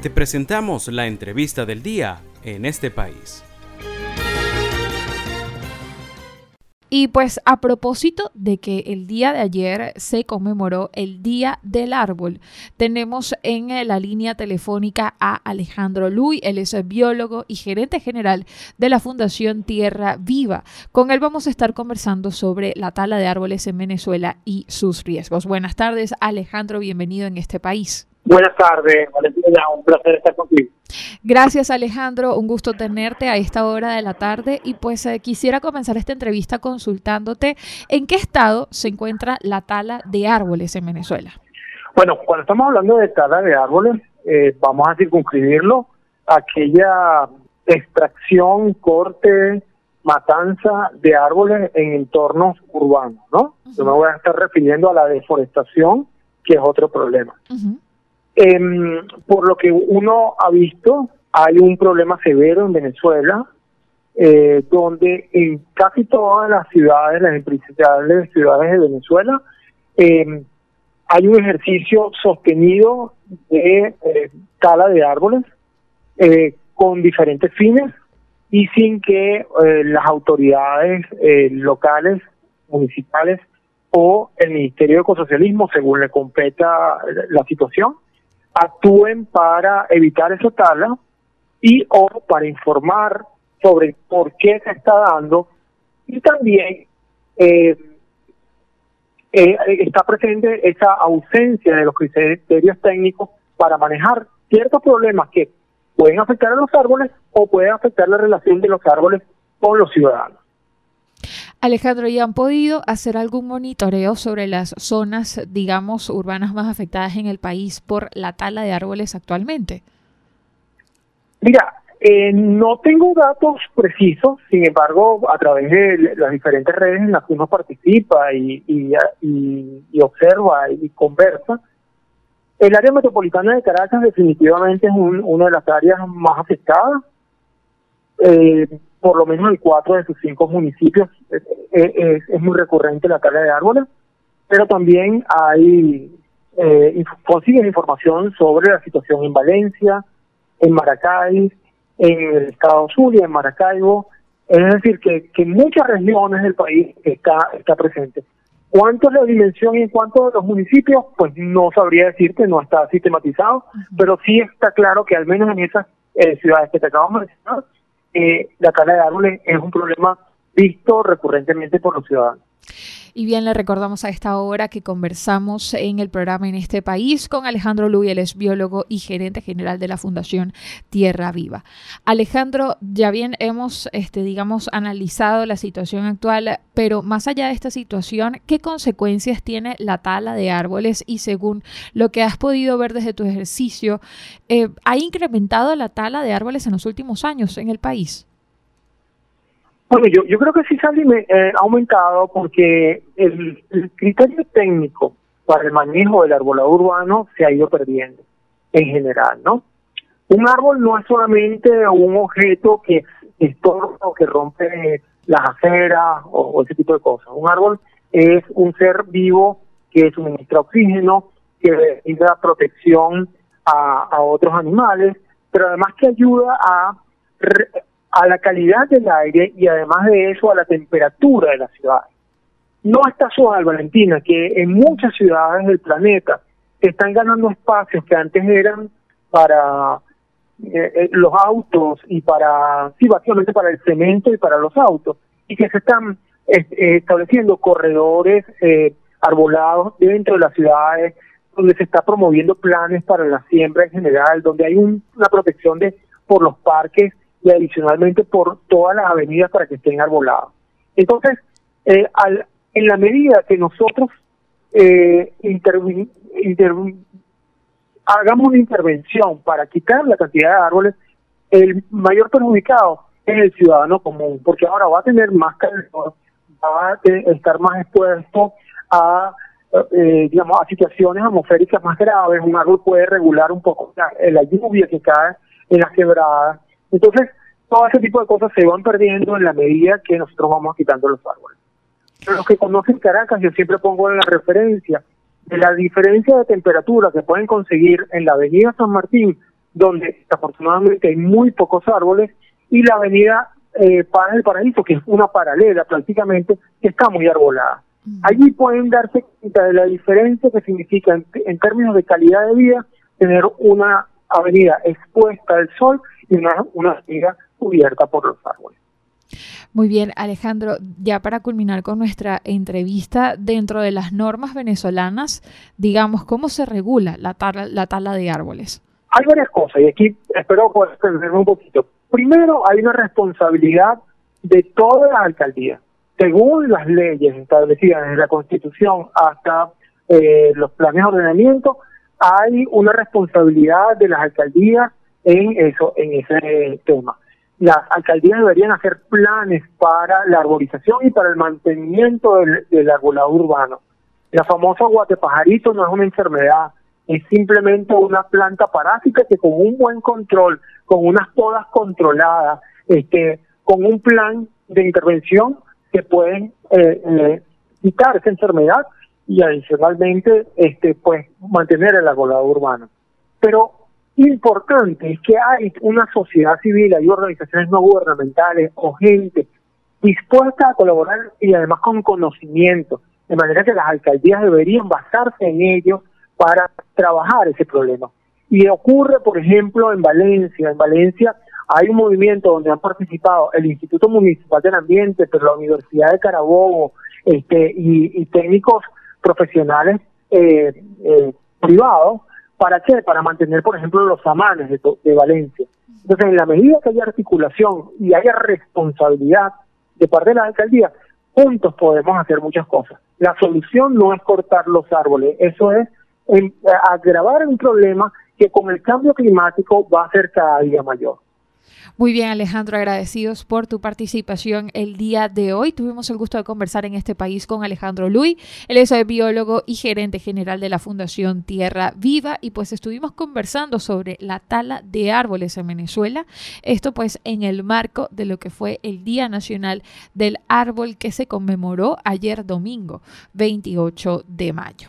Te presentamos la entrevista del día en este país. Y pues a propósito de que el día de ayer se conmemoró el Día del Árbol, tenemos en la línea telefónica a Alejandro Luy, él es biólogo y gerente general de la Fundación Tierra Viva. Con él vamos a estar conversando sobre la tala de árboles en Venezuela y sus riesgos. Buenas tardes, Alejandro, bienvenido en este país. Buenas tardes, Valentina, un placer estar contigo. Gracias Alejandro, un gusto tenerte a esta hora de la tarde y pues eh, quisiera comenzar esta entrevista consultándote en qué estado se encuentra la tala de árboles en Venezuela. Bueno, cuando estamos hablando de tala de árboles, eh, vamos a circunscribirlo a aquella extracción, corte, matanza de árboles en entornos urbanos, ¿no? Yo me voy a estar refiriendo a la deforestación, que es otro problema. Eh, por lo que uno ha visto, hay un problema severo en Venezuela, eh, donde en casi todas las ciudades, las principales ciudades de Venezuela, eh, hay un ejercicio sostenido de eh, tala de árboles eh, con diferentes fines y sin que las autoridades locales, municipales o el Ministerio de Ecosocialismo, según le competa la situación, actúen para evitar esa tala y o para informar sobre por qué se está dando y también eh, eh, está presente esa ausencia de los criterios técnicos para manejar ciertos problemas que pueden afectar a los árboles o pueden afectar la relación de los árboles con los ciudadanos. Alejandro, ¿y han podido hacer algún monitoreo sobre las zonas, digamos, urbanas más afectadas en el país por la tala de árboles actualmente? Mira, eh, no tengo datos precisos, sin embargo, a través de las diferentes redes en las que uno participa y, observa y conversa, el área metropolitana de Caracas definitivamente es un, una de las áreas más afectadas. Eh, por lo menos en cuatro de sus cinco municipios es, es, es muy recurrente la tala de árboles, pero también hay eh, consiguen información sobre la situación en Valencia, en Maracay, en el estado Zulia, en Maracaibo, es decir, que, que en muchas regiones del país está, está presente. ¿Cuánto es la dimensión y en cuánto de los municipios? Pues no sabría decirte, no está sistematizado, uh -huh. pero sí está claro que al menos en esas eh, ciudades que te acabamos de mencionar, eh, la tala de árboles es un problema visto recurrentemente por los ciudadanos. Y bien, le recordamos a esta hora que conversamos en el programa en este país con Alejandro Luy, él es biólogo y gerente general de la Fundación Tierra Viva. Alejandro, ya bien hemos, este, digamos, analizado la situación actual, pero más allá de esta situación, ¿qué consecuencias tiene la tala de árboles? Y según lo que has podido ver desde tu ejercicio, eh, ¿ha incrementado la tala de árboles en los últimos años en el país? Bueno, yo, yo creo que sí se ha eh, aumentado porque el, criterio técnico para el manejo del arbolado urbano se ha ido perdiendo en general, ¿no? Un árbol no es solamente un objeto que estorba o que rompe las aceras o, ese tipo de cosas. Un árbol es un ser vivo que suministra oxígeno, que da protección a otros animales, pero además que ayuda a a la calidad del aire y además de eso a la temperatura de la ciudad. No está suave, Valentina, que en muchas ciudades del planeta están ganando espacios que antes eran para eh, eh, los autos y para, sí, básicamente para el cemento y para los autos, y que se están eh, estableciendo corredores eh, arbolados dentro de las ciudades, donde se está promoviendo planes para la siembra en general, donde hay un, una protección de por los parques y adicionalmente por todas las avenidas para que estén arboladas. Entonces, eh, al, en la medida que nosotros eh, hagamos una intervención para quitar la cantidad de árboles, el mayor perjudicado es el ciudadano común, porque ahora va a tener más calor, va a estar más expuesto a eh, digamos a situaciones atmosféricas más graves, un árbol puede regular un poco la, la lluvia que cae en las quebradas, entonces, todo ese tipo de cosas se van perdiendo en la medida que nosotros vamos quitando los árboles. Pero los que conocen Caracas, yo siempre pongo en la referencia de la diferencia de temperatura que pueden conseguir en la avenida San Martín donde desafortunadamente hay muy pocos árboles, y la avenida eh, Paz del Paraíso, que es una paralela prácticamente, que está muy arbolada. Allí pueden darse cuenta de la diferencia que significa en, términos de calidad de vida tener una avenida expuesta al sol y una, una avenida cubierta por los árboles. Muy bien, Alejandro, ya para culminar con nuestra entrevista, dentro de las normas venezolanas, digamos, ¿cómo se regula la tala, la tala de árboles? Hay varias cosas y aquí espero poder extenderme un poquito. Primero, hay una responsabilidad de todas las alcaldías. Según las leyes establecidas desde la Constitución hasta eh, los planes de ordenamiento, hay una responsabilidad de las alcaldías en eso, en ese tema. Las alcaldías deberían hacer planes para la arborización y para el mantenimiento del, del arbolado urbano. La famosa guatepajarito no es una enfermedad, es simplemente una planta parásita que con un buen control, con unas podas controladas, este, con un plan de intervención que pueden eh, eh, quitar esa enfermedad y adicionalmente este pues mantener el arbolado urbano. Pero importante es que hay una sociedad civil, hay organizaciones no gubernamentales o gente dispuesta a colaborar y además con conocimiento, de manera que las alcaldías deberían basarse en ello para trabajar ese problema. Y ocurre, por ejemplo, en Valencia. En Valencia hay un movimiento donde han participado el Instituto Municipal del Ambiente, pero la Universidad de Carabobo este, y, técnicos profesionales eh, eh, privados. ¿Para qué? Para mantener, por ejemplo, los amanes de, Valencia. Entonces, en la medida que haya articulación y haya responsabilidad de parte de la alcaldía, juntos podemos hacer muchas cosas. La solución no es cortar los árboles, eso es en, agravar un problema que con el cambio climático va a ser cada día mayor. Muy bien, Alejandro, agradecidos por tu participación el día de hoy. Tuvimos el gusto de conversar en este país con Alejandro Luis. Él es biólogo y gerente general de la Fundación Tierra Viva y pues estuvimos conversando sobre la tala de árboles en Venezuela. Esto pues en el marco de lo que fue el Día Nacional del Árbol que se conmemoró ayer domingo 28 de mayo.